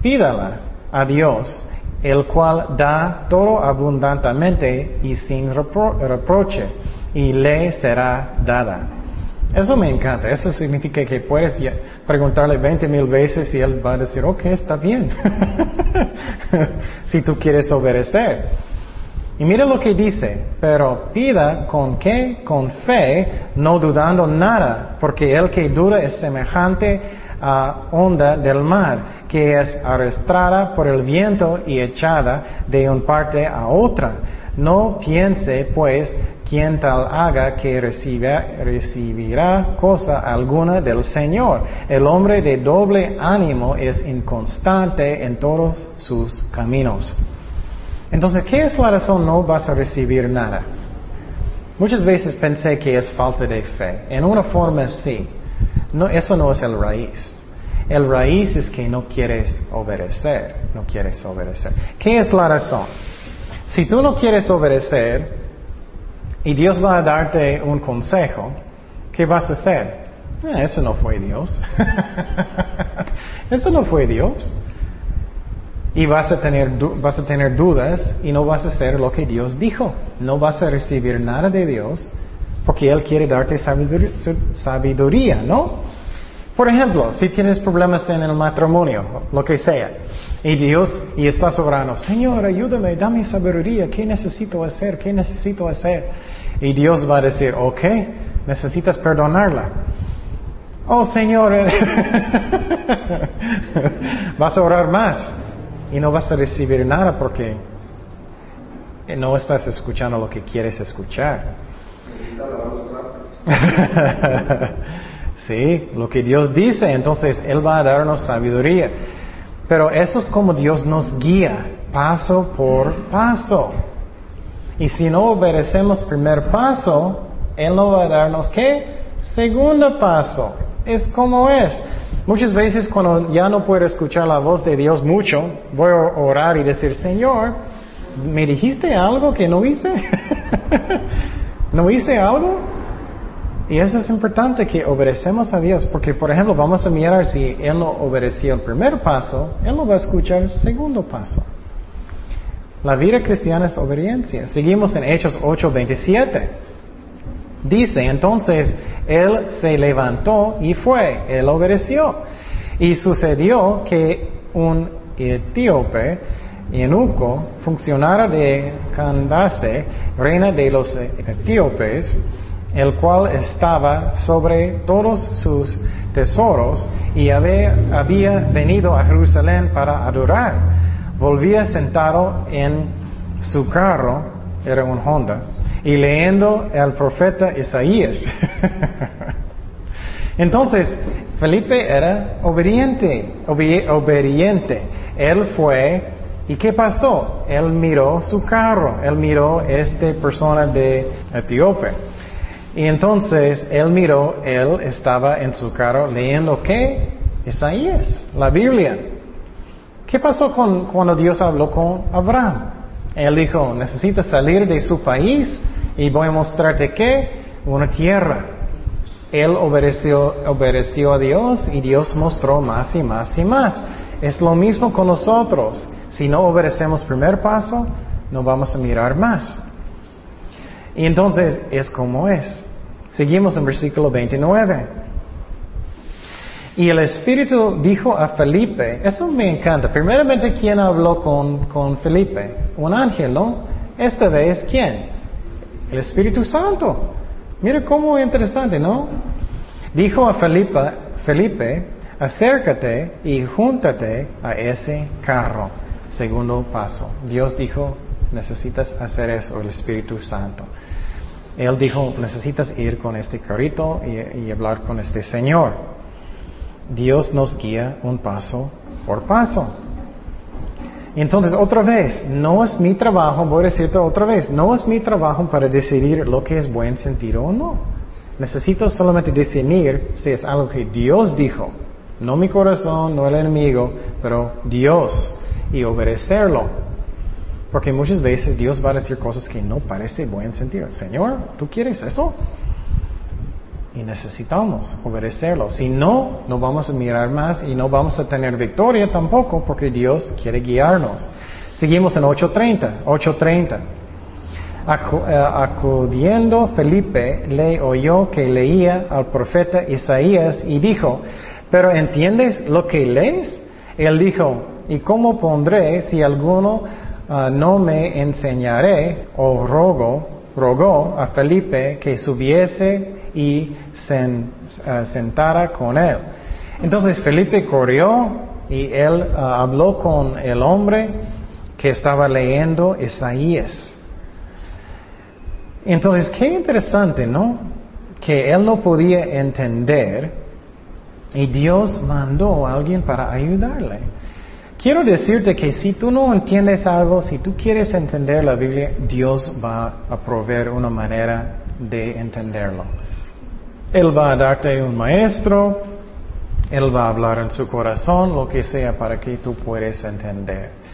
pídala a Dios el cual da todo abundantemente y sin reproche, y le será dada. Eso me encanta. Eso significa que puedes preguntarle 20 mil veces y él va a decir, ok, está bien. si tú quieres obedecer. Y mira lo que dice, pero pida con qué, con fe, no dudando nada, porque el que duda es semejante a onda del mar, que es arrastrada por el viento y echada de una parte a otra. No piense, pues, quien tal haga que recibirá cosa alguna del Señor. El hombre de doble ánimo es inconstante en todos sus caminos. Entonces, ¿qué es la razón no vas a recibir nada? Muchas veces pensé que es falta de fe. En una forma sí. Eso no es el raíz. El raíz es que no quieres obedecer, no quieres obedecer. ¿Qué es la razón? Si tú no quieres obedecer y Dios va a darte un consejo, ¿qué vas a hacer? Eh, eso no fue Dios. eso no fue Dios. Y vas a, tener, vas a tener dudas y no vas a hacer lo que Dios dijo. No vas a recibir nada de Dios porque Él quiere darte sabiduría, ¿no? Por ejemplo, si tienes problemas en el matrimonio, lo que sea, y Dios, y estás orando, Señor, ayúdame, dame sabiduría, ¿qué necesito hacer? ¿Qué necesito hacer? Y Dios va a decir, ok, necesitas perdonarla. Oh Señor, vas a orar más y no vas a recibir nada porque no estás escuchando lo que quieres escuchar. Sí, lo que Dios dice, entonces Él va a darnos sabiduría. Pero eso es como Dios nos guía, paso por paso. Y si no obedecemos primer paso, Él no va a darnos qué? Segundo paso. Es como es. Muchas veces cuando ya no puedo escuchar la voz de Dios mucho, voy a orar y decir, Señor, ¿me dijiste algo que no hice? ¿No hice algo? Y eso es importante que obedecemos a Dios, porque por ejemplo vamos a mirar si Él no obedeció el primer paso, Él no va a escuchar el segundo paso. La vida cristiana es obediencia. Seguimos en Hechos 8:27. Dice, entonces Él se levantó y fue, Él obedeció. Y sucedió que un etíope, eunuco, funcionario de Candace, reina de los etíopes, el cual estaba sobre todos sus tesoros y había, venido a Jerusalén para adorar. Volvía sentado en su carro, era un Honda, y leyendo el profeta Isaías. Entonces, Felipe era obediente, obediente. Él fue, ¿y qué pasó? Él miró su carro, él miró esta persona de Etiopía. Y entonces él miró, él estaba en su carro leyendo qué? Isaías, la Biblia. ¿Qué pasó con, cuando Dios habló con Abraham? Él dijo, necesitas salir de su país y voy a mostrarte qué? Una tierra. Él obedeció, obedeció a Dios y Dios mostró más y más y más. Es lo mismo con nosotros. Si no obedecemos primer paso, no vamos a mirar más. Y entonces es como es. Seguimos en versículo 29. Y el Espíritu dijo a Felipe, eso me encanta. Primeramente, ¿quién habló con, con Felipe? Un ángel, ¿no? Esta vez, ¿quién? El Espíritu Santo. Mira cómo interesante, ¿no? Dijo a Felipe, Felipe, acércate y júntate a ese carro. Segundo paso. Dios dijo, necesitas hacer eso, el Espíritu Santo. Él dijo, necesitas ir con este carrito y, hablar con este Señor. Dios nos guía un paso por paso. Entonces, otra vez, no es mi trabajo, voy a decirte otra vez, no es mi trabajo para decidir lo que es buen sentido o no. Necesito solamente decidir si es algo que Dios dijo, no mi corazón, no el enemigo, pero Dios, y obedecerlo. Porque muchas veces Dios va a decir cosas que no parece buen sentido. Señor, ¿tú quieres eso? Y necesitamos obedecerlo. Si no, no vamos a mirar más y no vamos a tener victoria tampoco porque Dios quiere guiarnos. Seguimos en 8.30. 8.30. Eh, acudiendo Felipe le oyó que leía al profeta Isaías y dijo, pero ¿entiendes lo que lees? Él dijo, ¿y cómo pondré si alguno Ah, no me enseñaré, o rogo, rogó a Felipe que subiese y ah, sentara con él. Entonces Felipe corrió y él ah, habló con el hombre que estaba leyendo Isaías. Entonces, qué interesante, ¿no? Que él no podía entender y Dios mandó a alguien para ayudarle. Quiero decirte que si tú no entiendes algo, si tú quieres entender la Biblia, Dios va a proveer una manera de entenderlo. Él va a darte un maestro, Él va a hablar en su corazón, lo que sea, para que tú puedas entender.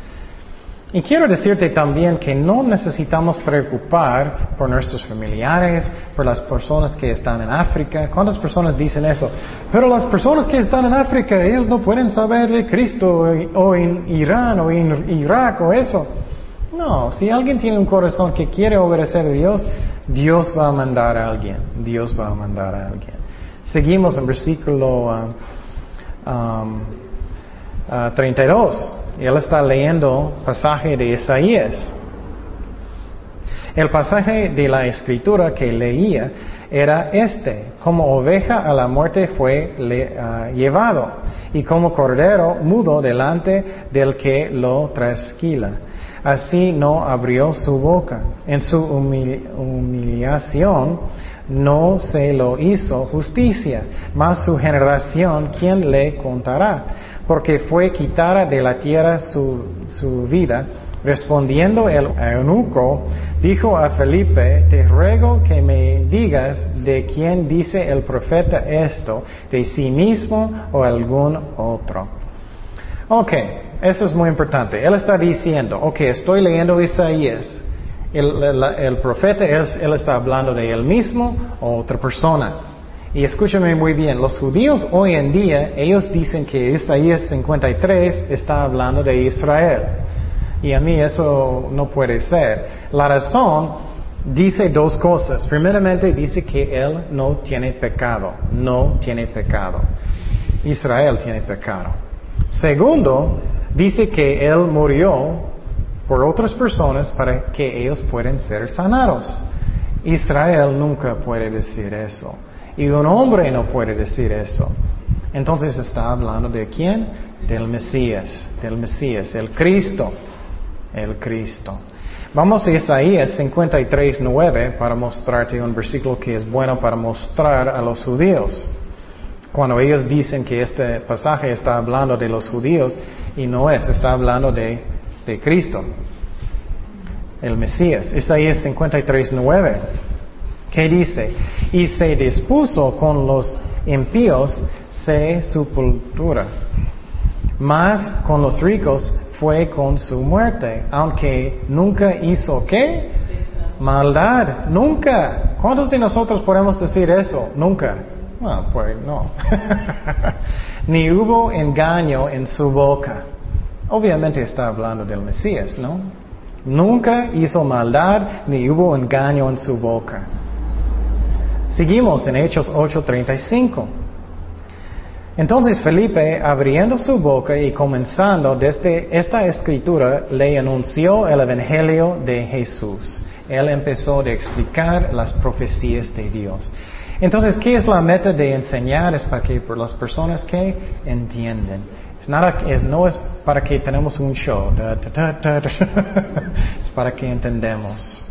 Y quiero decirte también que no necesitamos preocupar por nuestros familiares, por las personas que están en África. ¿Cuántas personas dicen eso? Pero las personas que están en África, ellos no pueden saber de Cristo o en Irán o en Irak o eso. No, si alguien tiene un corazón que quiere obedecer a Dios, Dios va a mandar a alguien. Dios va a mandar a alguien. Seguimos en versículo 32. Um, um, él está leyendo pasaje de Isaías. El pasaje de la escritura que leía era este, como oveja a la muerte fue ah, llevado y como cordero mudo delante del que lo trasquila. Así no abrió su boca. En su humillación no se lo hizo justicia, mas su generación, ¿quién le contará? Porque fue quitada de la tierra su, vida. Respondiendo el eunuco, dijo a Felipe, te ruego que me digas de quién dice el profeta esto, de sí mismo o algún otro. Ok, eso es muy importante. Él está diciendo, ok, estoy leyendo Isaías. El, profeta, él está hablando de él mismo o otra persona. Y escúchame muy bien, los judíos hoy en día, ellos dicen que Isaías 53 está hablando de Israel. Y a mí eso no puede ser. La razón dice dos cosas. Primeramente dice que él no tiene pecado, no tiene pecado. Israel tiene pecado. Segundo, dice que él murió por otras personas para que ellos puedan ser sanados. Israel nunca puede decir eso. Y un hombre no puede decir eso. Entonces está hablando de quién? Del Mesías, del Mesías, el Cristo, el Cristo. Vamos a Isaías 53, 9 para mostrarte un versículo que es bueno para mostrar a los judíos. Cuando ellos dicen que este pasaje está hablando de los judíos y no es, está hablando de, de Cristo, el Mesías. Isaías 53, 9. ¿Qué dice? Y se dispuso con los impíos se sepultura. Mas con los ricos fue con su muerte, aunque nunca hizo qué? Maldad, nunca. ¿Cuántos de nosotros podemos decir eso? Nunca. Bueno, pues no. Ni hubo engaño en su boca. Obviamente está hablando del Mesías, ¿no? Nunca hizo maldad ni hubo engaño en su boca. Seguimos en Hechos 8:35. Entonces Felipe, abriendo su boca y comenzando desde esta escritura, le anunció el Evangelio de Jesús. Él empezó a explicar las profecías de Dios. Entonces, ¿qué es la meta de enseñar? Es para que por las personas que entienden. Es nada, es, no es para que tenemos un show. es para que entendemos.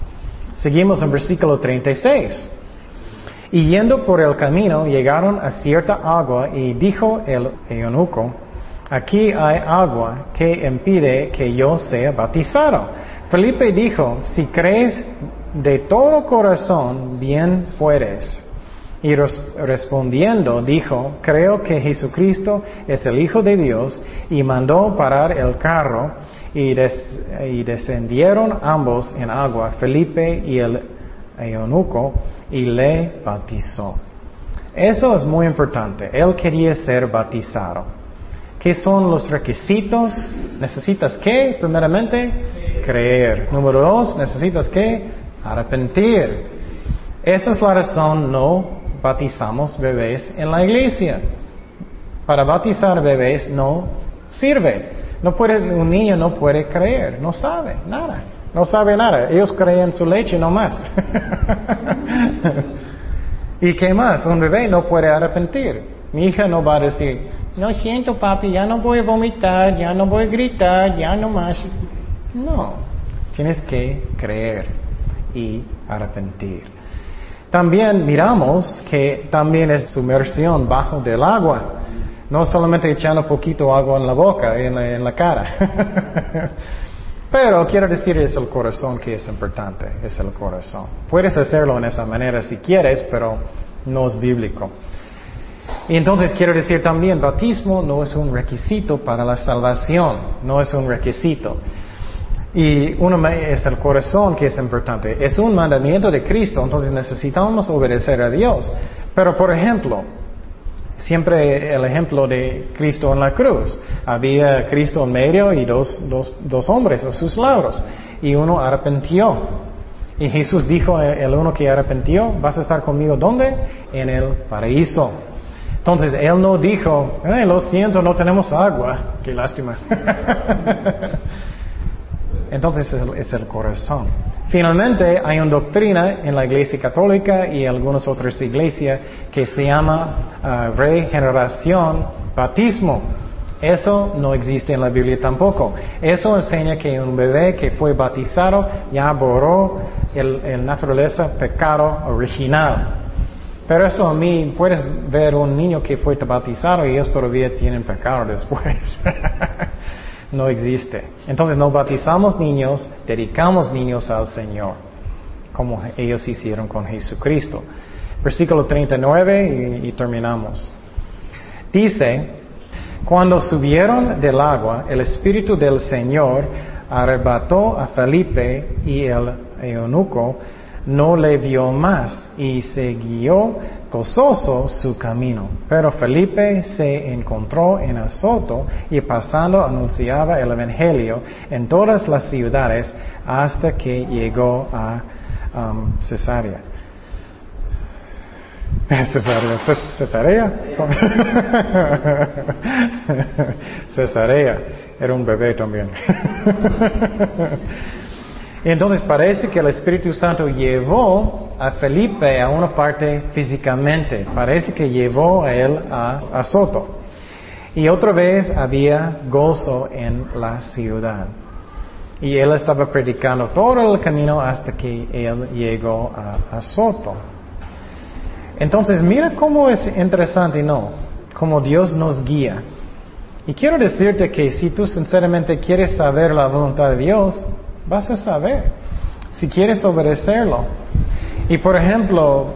Seguimos en versículo 36. Y yendo por el camino llegaron a cierta agua y dijo el eunuco, aquí hay agua que impide que yo sea bautizado. Felipe dijo, si crees de todo corazón, bien puedes. Y respondiendo dijo, creo que Jesucristo es el Hijo de Dios y mandó parar el carro y, y descendieron ambos en agua, Felipe y el eunuco, y le bautizó. Eso es muy importante. Él quería ser bautizado. ¿Qué son los requisitos? ¿Necesitas qué? Primeramente, creer. Número dos, necesitas qué? Arrepentir. Esa es la razón no bautizamos bebés en la iglesia. Para bautizar bebés no sirve. No puede, un niño no puede creer, no sabe nada. No sabe nada. Ellos creen su leche nomás. ¿Y qué más? Un bebé no puede arrepentir. Mi hija no va a decir, no siento papi, ya no voy a vomitar, ya no voy a gritar, ya no más. No, tienes que creer y arrepentir. También miramos que también es sumersión bajo del agua. No solamente echando poquito agua en la boca, en en la cara. Pero quiero decir es el corazón que es importante, es el corazón. Puedes hacerlo en esa manera si quieres, pero no es bíblico. Y entonces quiero decir también, bautismo no es un requisito para la salvación, no es un requisito. Y uno es el corazón que es importante. Es un mandamiento de Cristo, entonces necesitamos obedecer a Dios. Pero por ejemplo, siempre el ejemplo de Cristo en la cruz. Había Cristo en medio y dos, dos, dos hombres a sus lados. Y uno arrepentió. Y Jesús dijo, el uno que arrepentió, vas a estar conmigo ¿dónde? En el paraíso. Entonces, él no dijo, lo siento, no tenemos agua. Qué lástima. Entonces es el corazón. Finalmente, hay una doctrina en la Iglesia Católica y algunas otras iglesias que se llama uh, regeneración, bautismo. Eso no existe en la Biblia tampoco. Eso enseña que un bebé que fue bautizado ya borró el, naturaleza pecado original. Pero eso a mí, puedes ver un niño que fue bautizado y ellos todavía tienen pecado después. no existe. Entonces no bautizamos niños, dedicamos niños al Señor, como ellos hicieron con Jesucristo. Versículo 39 y, y terminamos. Dice, cuando subieron del agua, el Espíritu del Señor arrebató a Felipe y el eunuco no le vio más y siguió gozoso su camino. Pero Felipe se encontró en Azoto y pasando anunciaba el Evangelio en todas las ciudades hasta que llegó a um, Cesarea. Cesarea, Cesarea, Cesarea, era un bebé también. Entonces parece que el Espíritu Santo llevó a Felipe a una parte físicamente. Parece que llevó a él a, Soto. Y otra vez había gozo en la ciudad. Y él estaba predicando todo el camino hasta que él llegó a, a Soto. Entonces mira cómo es interesante, ¿no? Cómo Dios nos guía. Y quiero decirte que si tú sinceramente quieres saber la voluntad de Dios, vas a saber si quieres obedecerlo. Y por ejemplo,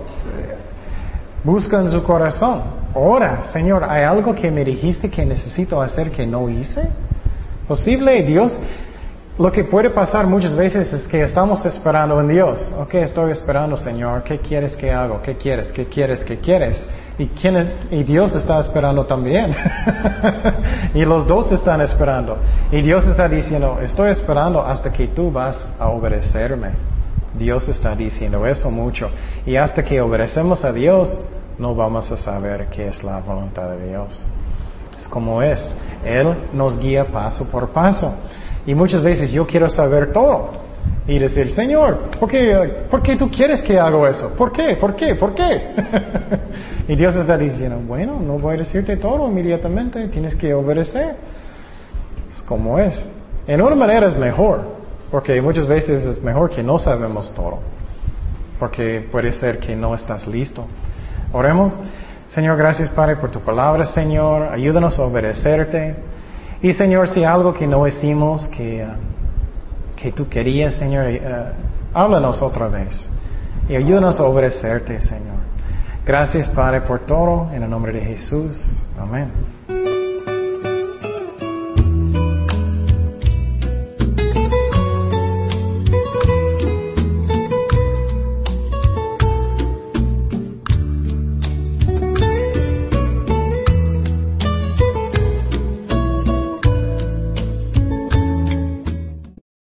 busca en su corazón, ora, Señor, ¿hay algo que me dijiste que necesito hacer que no hice? Posible, Dios, lo que puede pasar muchas veces es que estamos esperando en Dios. Ok, estoy esperando, Señor, ¿qué quieres que haga? ¿Qué quieres? ¿Qué quieres? ¿Qué quieres? Y, quién, y Dios está esperando también. y los dos están esperando. Y Dios está diciendo, estoy esperando hasta que tú vas a obedecerme. Dios está diciendo eso mucho. Y hasta que obedecemos a Dios, no vamos a saber qué es la voluntad de Dios. Es como es. Él nos guía paso por paso. Y muchas veces yo quiero saber todo. Y decir, Señor, ¿por qué, ¿por qué tú quieres que haga eso? ¿Por qué? ¿Por qué? ¿Por qué? y Dios está diciendo, bueno, no voy a decirte todo inmediatamente, tienes que obedecer. Es como es. En una manera es mejor, porque muchas veces es mejor que no sabemos todo, porque puede ser que no estás listo. Oremos. Señor, gracias Padre por tu palabra, Señor. Ayúdanos a obedecerte. Y Señor, si algo que no hicimos, que, que tú querías, Señor, uh, háblanos otra vez. Y ayúdanos a obedecerte, Señor. Gracias Padre por todo. En el nombre de Jesús. Amén.